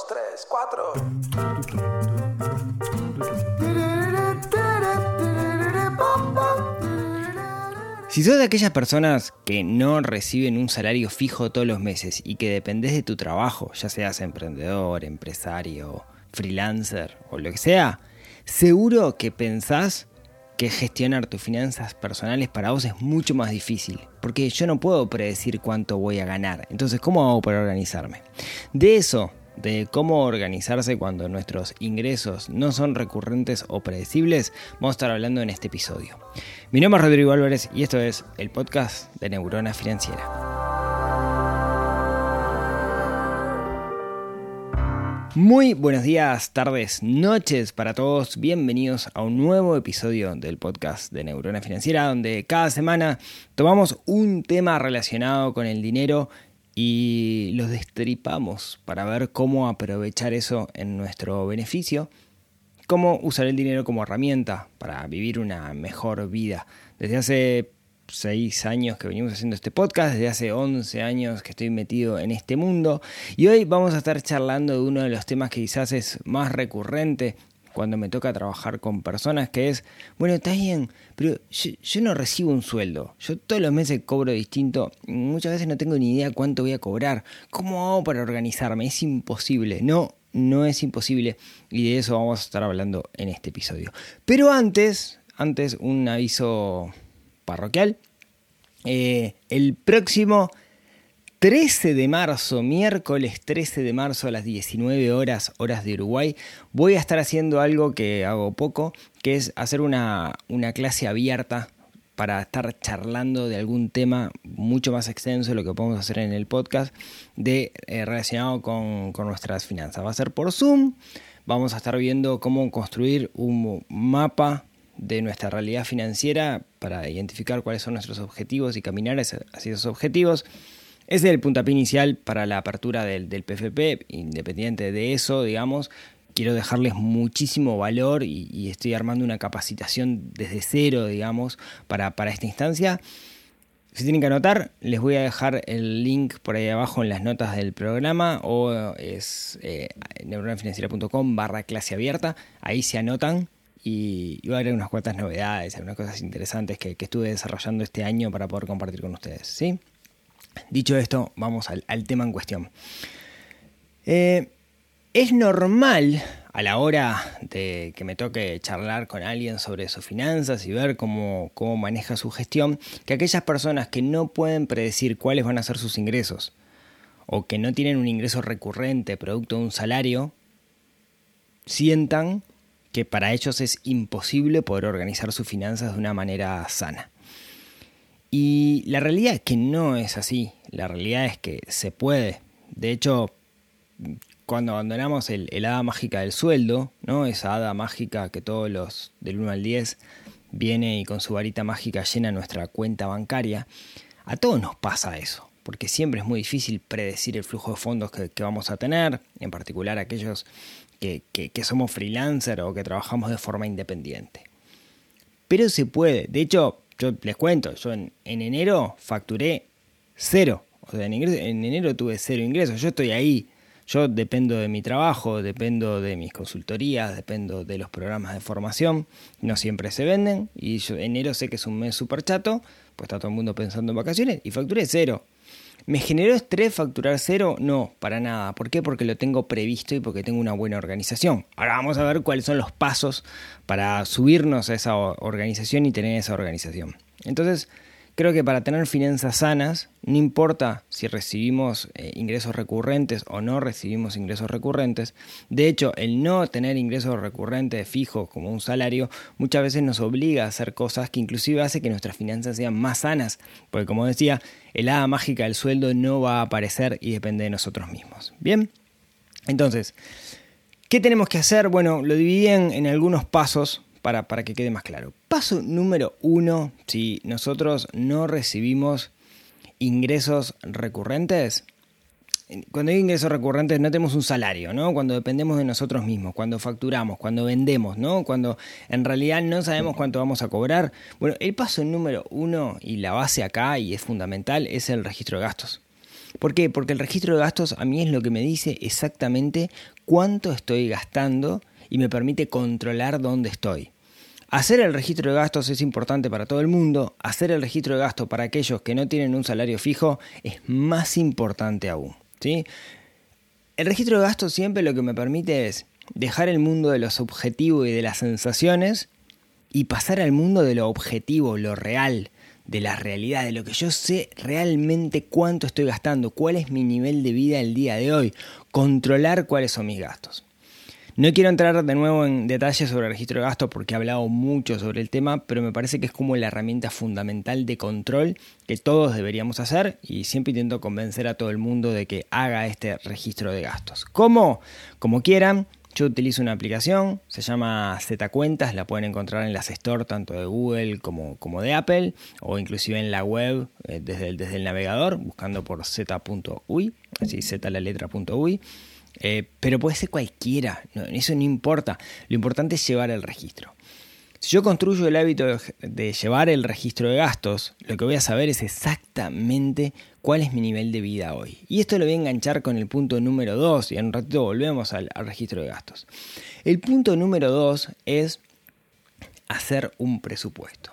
dos, tres, cuatro. Si sos de aquellas personas que no reciben un salario fijo todos los meses y que dependés de tu trabajo, ya seas emprendedor, empresario, freelancer o lo que sea, seguro que pensás que gestionar tus finanzas personales para vos es mucho más difícil, porque yo no puedo predecir cuánto voy a ganar, entonces ¿cómo hago para organizarme? De eso de cómo organizarse cuando nuestros ingresos no son recurrentes o predecibles, vamos a estar hablando en este episodio. Mi nombre es Rodrigo Álvarez y esto es el podcast de Neurona Financiera. Muy buenos días, tardes, noches para todos. Bienvenidos a un nuevo episodio del podcast de Neurona Financiera, donde cada semana tomamos un tema relacionado con el dinero y los destripamos para ver cómo aprovechar eso en nuestro beneficio, cómo usar el dinero como herramienta para vivir una mejor vida. Desde hace seis años que venimos haciendo este podcast, desde hace 11 años que estoy metido en este mundo y hoy vamos a estar charlando de uno de los temas que quizás es más recurrente cuando me toca trabajar con personas, que es, bueno, está bien, pero yo, no recibo un sueldo, yo todos los meses cobro distinto, muchas veces no tengo ni idea cuánto voy a cobrar, ¿cómo hago para organizarme? Es imposible, no, no es imposible y de eso vamos a estar hablando en este episodio. Pero antes, antes un aviso parroquial, eh, el próximo 13 de marzo, miércoles 13 de marzo a las 19 horas, horas de Uruguay, voy a estar haciendo algo que hago poco, que es hacer una, clase abierta para estar charlando de algún tema mucho más extenso de lo que podemos hacer en el podcast de, eh, relacionado con, con nuestras finanzas. Va a ser por Zoom, vamos a estar viendo cómo construir un mapa de nuestra realidad financiera para identificar cuáles son nuestros objetivos y caminar hacia esos objetivos. Ese es el puntapié inicial para la apertura del, PFP, independiente de eso, digamos. Quiero dejarles muchísimo valor y, estoy armando una capacitación desde cero, digamos, para, esta instancia. Si tienen que anotar, les voy a dejar el link por ahí abajo en las notas del programa o es eh, neuronafinanciera.com barra clase abierta. Ahí se anotan y, va a haber unas cuantas novedades, algunas cosas interesantes que, que, estuve desarrollando este año para poder compartir con ustedes. ¿sí? Dicho esto, vamos al, tema en cuestión. Eh, es normal a la hora de que me toque charlar con alguien sobre sus finanzas y ver cómo, cómo maneja su gestión, que aquellas personas que no pueden predecir cuáles van a ser sus ingresos o que no tienen un ingreso recurrente producto de un salario, sientan que para ellos es imposible poder organizar sus finanzas de una manera sana. Y la realidad es que no es así. La realidad es que se puede. De hecho, cuando abandonamos el, hada mágica del sueldo, ¿no? Esa hada mágica que todos los del 1 al 10 viene y con su varita mágica llena nuestra cuenta bancaria, a todos nos pasa eso. Porque siempre es muy difícil predecir el flujo de fondos que, vamos a tener, en particular aquellos que, somos freelancer o que trabajamos de forma independiente. Pero se puede. De hecho, yo les cuento, yo en, enero facturé cero. O sea, en, enero tuve cero ingresos. Yo estoy ahí. Yo dependo de mi trabajo, dependo de mis consultorías, dependo de los programas de formación. No siempre se venden. Y yo enero sé que es un mes súper chato, pues está todo el mundo pensando en vacaciones. Y facturé cero. ¿Me generó estrés facturar cero? No, para nada. ¿Por qué? Porque lo tengo previsto y porque tengo una buena organización. Ahora vamos a ver cuáles son los pasos para subirnos a esa organización y tener esa organización. Entonces, Creo que para tener finanzas sanas, no importa si recibimos eh, ingresos recurrentes o no recibimos ingresos recurrentes, de hecho el no tener ingresos recurrentes fijos como un salario muchas veces nos obliga a hacer cosas que inclusive hace que nuestras finanzas sean más sanas, porque como decía, el hada mágica del sueldo no va a aparecer y depende de nosotros mismos. Bien, entonces, ¿qué tenemos que hacer? Bueno, lo dividí en algunos pasos para, que quede más claro. Paso número uno, si nosotros no recibimos ingresos recurrentes, cuando hay ingresos recurrentes no tenemos un salario, ¿no? Cuando dependemos de nosotros mismos, cuando facturamos, cuando vendemos, ¿no? Cuando en realidad no sabemos cuánto vamos a cobrar. Bueno, el paso número uno y la base acá, y es fundamental, es el registro de gastos. ¿Por qué? Porque el registro de gastos a mí es lo que me dice exactamente cuánto estoy gastando y me permite controlar dónde estoy. Hacer el registro de gastos es importante para todo el mundo, hacer el registro de gastos para aquellos que no tienen un salario fijo es más importante aún. ¿sí? El registro de gastos siempre lo que me permite es dejar el mundo de los objetivos y de las sensaciones y pasar al mundo de lo objetivo, lo real, de la realidad, de lo que yo sé realmente cuánto estoy gastando, cuál es mi nivel de vida el día de hoy, controlar cuáles son mis gastos. No quiero entrar de nuevo en detalles sobre el registro de gastos porque he hablado mucho sobre el tema, pero me parece que es como la herramienta fundamental de control que todos deberíamos hacer y siempre intento convencer a todo el mundo de que haga este registro de gastos. ¿Cómo? Como quieran, yo utilizo una aplicación, se llama Z Cuentas, la pueden encontrar en las stores tanto de Google como, como de Apple o inclusive en la web eh, desde, el, desde el navegador buscando por z.uy, así z la letra.uy. Eh, pero puede ser cualquiera, eso no importa, lo importante es llevar el registro. Si yo construyo el hábito de, llevar el registro de gastos, lo que voy a saber es exactamente cuál es mi nivel de vida hoy. Y esto lo voy a enganchar con el punto número 2 y en un ratito volvemos al, registro de gastos. El punto número 2 es hacer un presupuesto.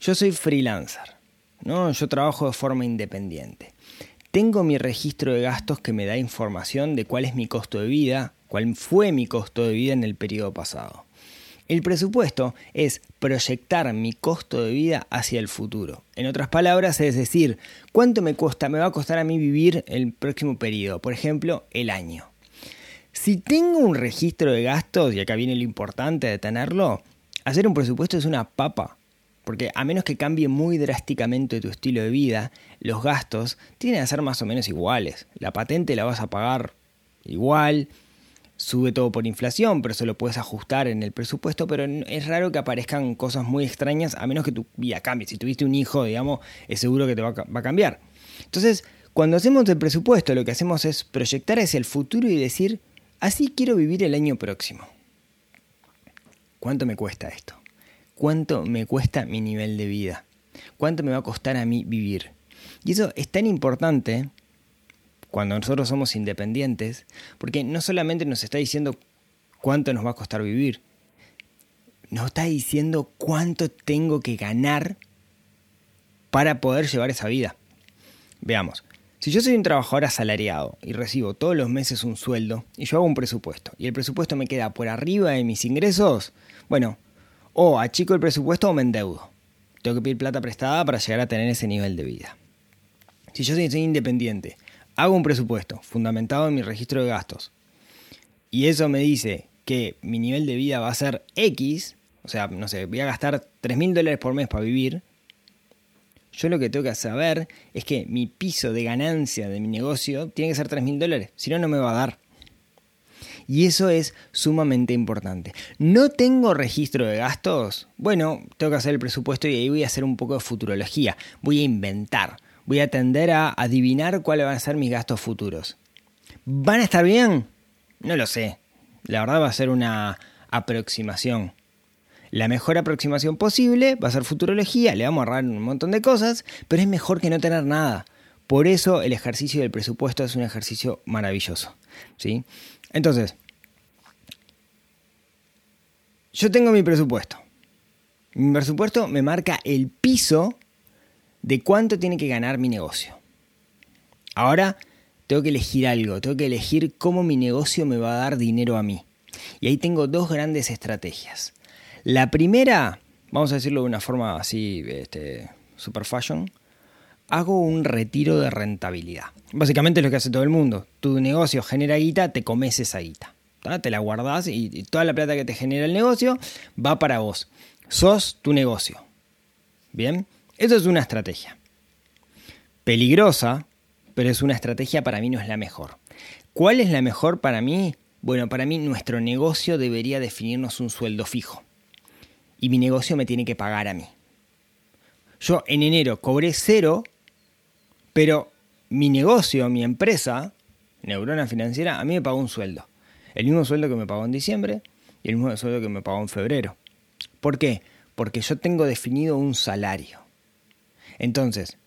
Yo soy freelancer, ¿no? yo trabajo de forma independiente. Tengo mi registro de gastos que me da información de cuál es mi costo de vida, cuál fue mi costo de vida en el periodo pasado. El presupuesto es proyectar mi costo de vida hacia el futuro. En otras palabras, es decir, cuánto me cuesta, me va a costar a mí vivir el próximo periodo, por ejemplo, el año. Si tengo un registro de gastos, y acá viene lo importante de tenerlo, hacer un presupuesto es una papa. Porque a menos que cambie muy drásticamente tu estilo de vida, los gastos tienen que ser más o menos iguales. La patente la vas a pagar igual, sube todo por inflación, pero eso lo puedes ajustar en el presupuesto, pero es raro que aparezcan cosas muy extrañas a menos que tu vida cambie. Si tuviste un hijo, digamos, es seguro que te va a cambiar. Entonces, cuando hacemos el presupuesto, lo que hacemos es proyectar hacia el futuro y decir, así quiero vivir el año próximo. ¿Cuánto me cuesta esto? ¿Cuánto me cuesta mi nivel de vida? ¿Cuánto me va a costar a mí vivir? Y eso es tan importante cuando nosotros somos independientes, porque no solamente nos está diciendo cuánto nos va a costar vivir, nos está diciendo cuánto tengo que ganar para poder llevar esa vida. Veamos, si yo soy un trabajador asalariado y recibo todos los meses un sueldo y yo hago un presupuesto y el presupuesto me queda por arriba de mis ingresos, bueno, o achico el presupuesto o me endeudo. Tengo que pedir plata prestada para llegar a tener ese nivel de vida. Si yo soy independiente hago un presupuesto fundamentado en mi registro de gastos y eso me dice que mi nivel de vida va a ser X, o sea, no sé, voy a gastar 3 mil dólares por mes para vivir, yo lo que tengo que saber es que mi piso de ganancia de mi negocio tiene que ser 3 mil dólares, si no, no me va a dar. Y eso es sumamente importante. ¿No tengo registro de gastos? Bueno, tengo que hacer el presupuesto y ahí voy a hacer un poco de futurología. Voy a inventar voy a tender a adivinar cuáles van a ser mis gastos futuros. ¿Van a estar bien? No lo sé. La verdad va a ser una aproximación. La mejor aproximación posible va a ser futurología, le vamos a ahorrar un montón de cosas, pero es mejor que no tener nada. Por eso el ejercicio del presupuesto es un ejercicio maravilloso. ¿sí? Entonces, yo tengo mi presupuesto. Mi presupuesto me marca el piso de cuánto tiene que ganar mi negocio. Ahora tengo que elegir algo, tengo que elegir cómo mi negocio me va a dar dinero a mí. Y ahí tengo dos grandes estrategias. La primera, vamos a decirlo de una forma así, este, super fashion, hago un retiro de rentabilidad. Básicamente es lo que hace todo el mundo. Tu negocio genera guita, te comes esa guita. Te la guardas y, y toda la plata que te genera el negocio va para vos. Sos tu negocio. Bien. Eso es una estrategia. Peligrosa, pero es una estrategia para mí no es la mejor. ¿Cuál es la mejor para mí? Bueno, para mí nuestro negocio debería definirnos un sueldo fijo. Y mi negocio me tiene que pagar a mí. Yo en enero cobré cero, pero mi negocio, mi empresa, Neurona Financiera, a mí me pagó un sueldo. El mismo sueldo que me pagó en diciembre y el mismo sueldo que me pagó en febrero. ¿Por qué? Porque yo tengo definido un salario. Entonces,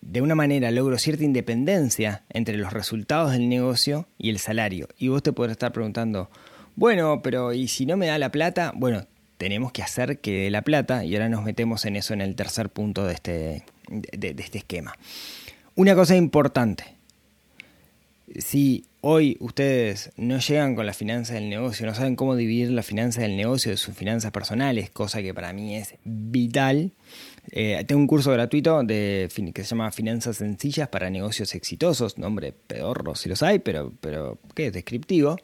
de una manera logro cierta independencia entre los resultados del negocio y el salario. Y vos te podrás estar preguntando, bueno, pero ¿y si no me da la plata? Bueno, tenemos que hacer que dé la plata y ahora nos metemos en eso en el tercer punto de este, de, este esquema. Una cosa importante, si hoy ustedes no llegan con la finanza del negocio, no saben cómo dividir la finanza del negocio de sus finanzas personales, cosa que para mí es vital, eh, tengo un curso gratuito que se llama Finanzas Sencillas para Negocios Exitosos, nombre pedorro si los hay, pero, pero ¿qué es descriptivo?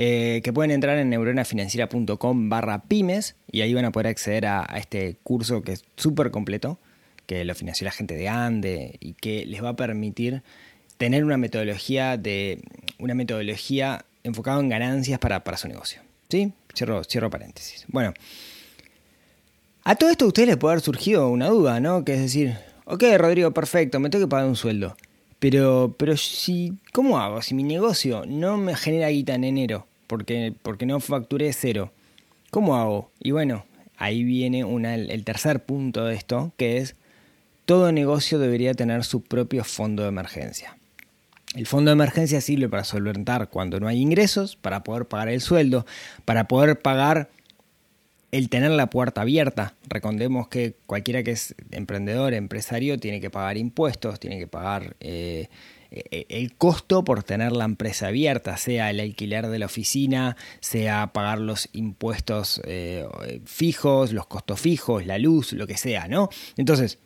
Eh, que pueden entrar en neuronafinanciera.com barra pymes y ahí van a poder acceder a, este curso que es súper completo, que lo financió la gente de Ande y que les va a permitir tener una metodología de una metodología enfocada en ganancias para, para su negocio. ¿Sí? Cierro, cierro paréntesis. Bueno, a todo esto a ustedes les puede haber surgido una duda, ¿no? Que es decir, ok, Rodrigo, perfecto, me tengo que pagar un sueldo. Pero, pero si, ¿cómo hago? Si mi negocio no me genera guita en enero, porque, porque no facturé cero, ¿cómo hago? Y bueno, ahí viene el tercer punto de esto, que es todo negocio debería tener su propio fondo de emergencia. El fondo de emergencia sirve para solventar cuando no hay ingresos, para poder pagar el sueldo, para poder pagar el tener la puerta abierta. Recordemos que cualquiera que es emprendedor, empresario, tiene que pagar impuestos, tiene que pagar eh, eh, el costo por tener la empresa abierta, sea el alquiler de la oficina, sea pagar los impuestos eh, fijos, los costos fijos, la luz, lo que sea, ¿no? Entonces,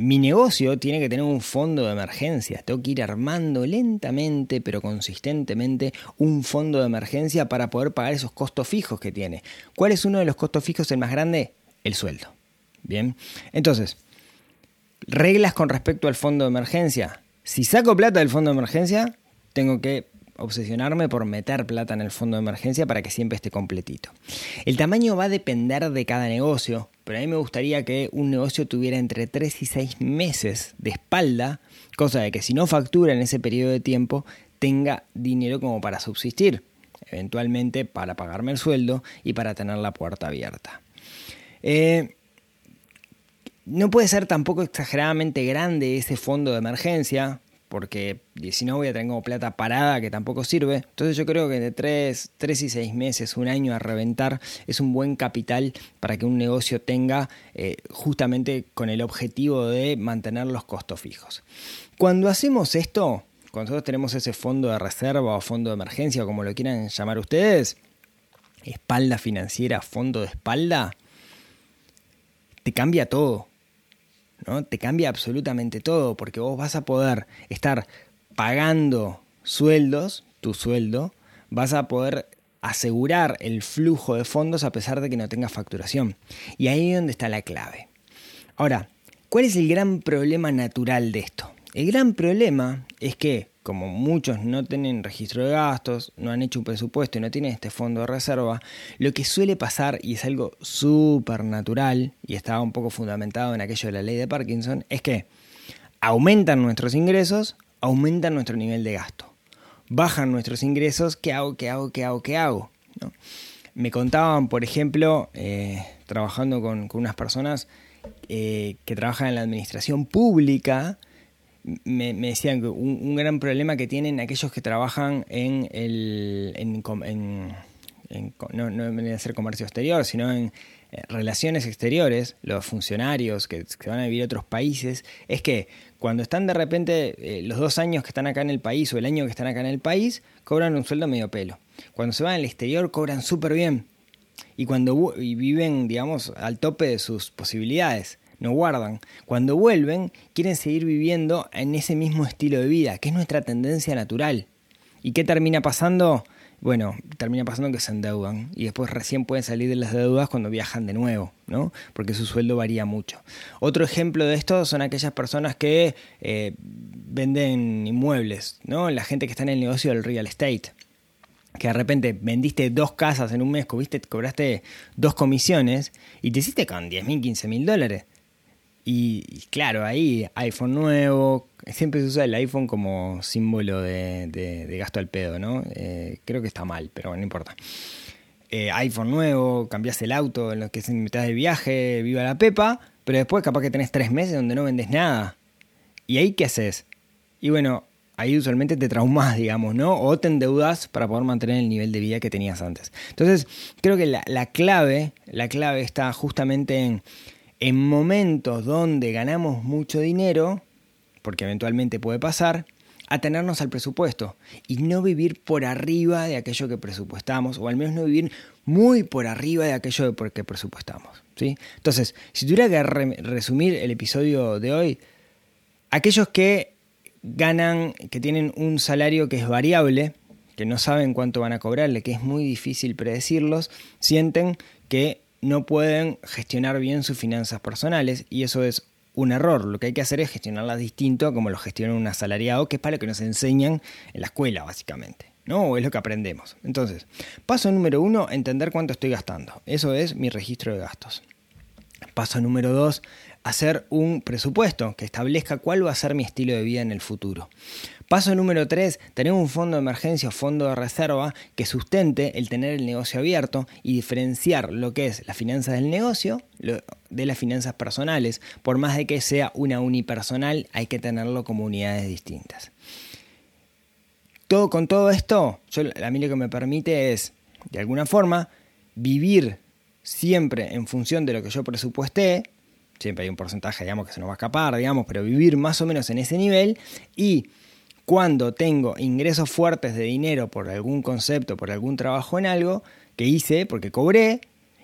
mi negocio tiene que tener un fondo de emergencia. Tengo que ir armando lentamente pero consistentemente un fondo de emergencia para poder pagar esos costos fijos que tiene. ¿Cuál es uno de los costos fijos el más grande? El sueldo. Bien. Entonces, reglas con respecto al fondo de emergencia. Si saco plata del fondo de emergencia, tengo que obsesionarme por meter plata en el fondo de emergencia para que siempre esté completito. El tamaño va a depender de cada negocio, pero a mí me gustaría que un negocio tuviera entre 3 y 6 meses de espalda, cosa de que si no factura en ese periodo de tiempo, tenga dinero como para subsistir, eventualmente para pagarme el sueldo y para tener la puerta abierta. Eh, no puede ser tampoco exageradamente grande ese fondo de emergencia, porque si no voy a tener como plata parada que tampoco sirve. Entonces yo creo que de 3, y 6 meses, un año a reventar es un buen capital para que un negocio tenga eh, justamente con el objetivo de mantener los costos fijos. Cuando hacemos esto, cuando nosotros tenemos ese fondo de reserva o fondo de emergencia, como lo quieran llamar ustedes, espalda financiera, fondo de espalda, te cambia todo ¿no? Te cambia absolutamente todo, porque vos vas a poder estar pagando sueldos, tu sueldo, vas a poder asegurar el flujo de fondos a pesar de que no tengas facturación. Y ahí es donde está la clave. Ahora, ¿cuál es el gran problema natural de esto? El gran problema es que como muchos no tienen registro de gastos, no han hecho un presupuesto y no tienen este fondo de reserva, lo que suele pasar, y es algo súper natural, y estaba un poco fundamentado en aquello de la ley de Parkinson, es que aumentan nuestros ingresos, aumentan nuestro nivel de gasto. Bajan nuestros ingresos, ¿qué hago? ¿Qué hago? ¿Qué hago? ¿Qué hago? Me contaban, por ejemplo, eh, trabajando con, unas personas eh, que trabajan en la administración pública, me, decían que un, gran problema que tienen aquellos que trabajan en el. En, no, no en hacer comercio exterior, sino en eh, relaciones exteriores, los funcionarios que, van a vivir a otros países, es que cuando están de repente eh, los dos años que están acá en el país o el año que están acá en el país, cobran un sueldo medio pelo. Cuando se van al exterior, cobran súper bien. Y cuando y viven, digamos, al tope de sus posibilidades no guardan. Cuando vuelven, quieren seguir viviendo en ese mismo estilo de vida, que es nuestra tendencia natural. ¿Y qué termina pasando? Bueno, termina pasando que se endeudan y después recién pueden salir de las deudas cuando viajan de nuevo, ¿no? Porque su sueldo varía mucho. Otro ejemplo de esto son aquellas personas que eh, venden inmuebles, ¿no? La gente que está en el negocio del real estate que de repente vendiste dos casas en un mes, cobraste dos comisiones y te hiciste con 10 mil, 15 mil dólares. Y, claro, ahí iPhone nuevo, siempre se usa el iPhone como símbolo de, gasto al pedo, ¿no? Eh, creo que está mal, pero no importa. Eh, iPhone nuevo, cambias el auto en lo que es en mitad de viaje, viva la pepa, pero después capaz que tenés tres meses donde no vendes nada. ¿Y ahí qué haces? Y bueno, ahí usualmente te traumas, digamos, ¿no? O te endeudas para poder mantener el nivel de vida que tenías antes. Entonces, creo que la, clave, la clave está justamente en, en momentos donde ganamos mucho dinero, porque eventualmente puede pasar, atenernos al presupuesto y no vivir por arriba de aquello que presupuestamos, o al menos no vivir muy por arriba de aquello que presupuestamos. ¿sí? Entonces, si tuviera que resumir el episodio de hoy, aquellos que ganan, que tienen un salario que es variable, que no saben cuánto van a cobrarle, que es muy difícil predecirlos, sienten que no pueden gestionar bien sus finanzas personales y eso es un error. Lo que hay que hacer es gestionarlas distinto como lo gestiona un asalariado, que es para lo que nos enseñan en la escuela, básicamente. ¿no? O es lo que aprendemos. Entonces, paso número uno, entender cuánto estoy gastando. Eso es mi registro de gastos. Paso número dos, hacer un presupuesto que establezca cuál va a ser mi estilo de vida en el futuro. Paso número 3, tener un fondo de emergencia o fondo de reserva que sustente el tener el negocio abierto y diferenciar lo que es la finanza del negocio de las finanzas personales. Por más de que sea una unipersonal, hay que tenerlo como unidades distintas. Todo, con todo esto, a mí lo que me permite es, de alguna forma, vivir siempre en función de lo que yo presupuesté, siempre hay un porcentaje, digamos, que se nos va a escapar, digamos, pero vivir más o menos en ese nivel y cuando tengo ingresos fuertes de dinero por algún concepto, por algún trabajo en algo que hice, porque cobré,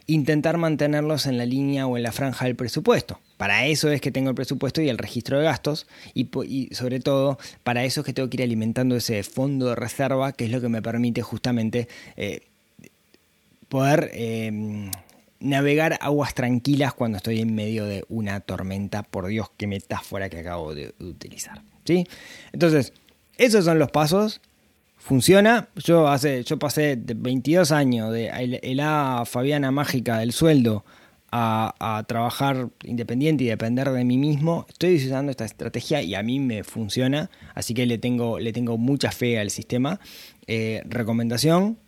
intentar mantenerlos en la línea o en la franja del presupuesto. Para eso es que tengo el presupuesto y el registro de gastos y, sobre todo para eso es que tengo que ir alimentando ese fondo de reserva que es lo que me permite justamente eh, poder eh, navegar aguas tranquilas cuando estoy en medio de una tormenta. Por Dios, qué metáfora que acabo de utilizar. ¿sí? Entonces, esos son los pasos. Funciona. Yo hace, yo pasé 22 años de la Fabiana mágica del sueldo a, trabajar independiente y depender de mí mismo. Estoy usando esta estrategia y a mí me funciona. Así que le tengo, le tengo mucha fe al sistema. Eh, recomendación,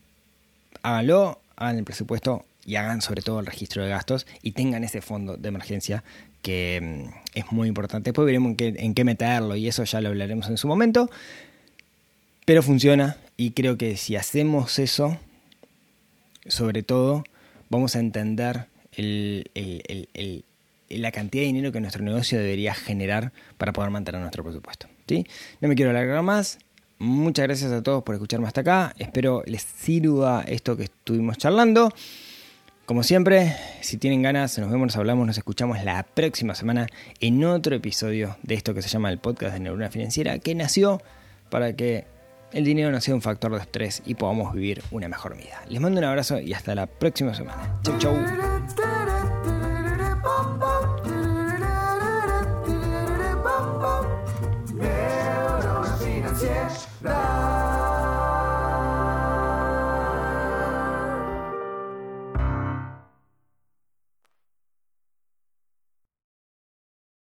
háganlo, hagan el presupuesto y hagan sobre todo el registro de gastos y tengan ese fondo de emergencia que mm, es muy importante. Después veremos en qué, meterlo y eso ya lo hablaremos en su momento. Pero funciona y creo que si hacemos eso, sobre todo, vamos a entender la cantidad de dinero que nuestro negocio debería generar para poder mantener nuestro presupuesto. ¿sí? No me quiero alargar más. Muchas gracias a todos por escucharme hasta acá. Espero les sirva esto que estuvimos charlando. Como siempre, si tienen ganas, nos vemos, nos hablamos, nos escuchamos la próxima semana en otro episodio de esto que se llama el podcast de Neurona Financiera, que nació para que el dinero no sea un factor de estrés y podamos vivir una mejor vida. Les mando un abrazo y hasta la próxima semana. Chau, chau.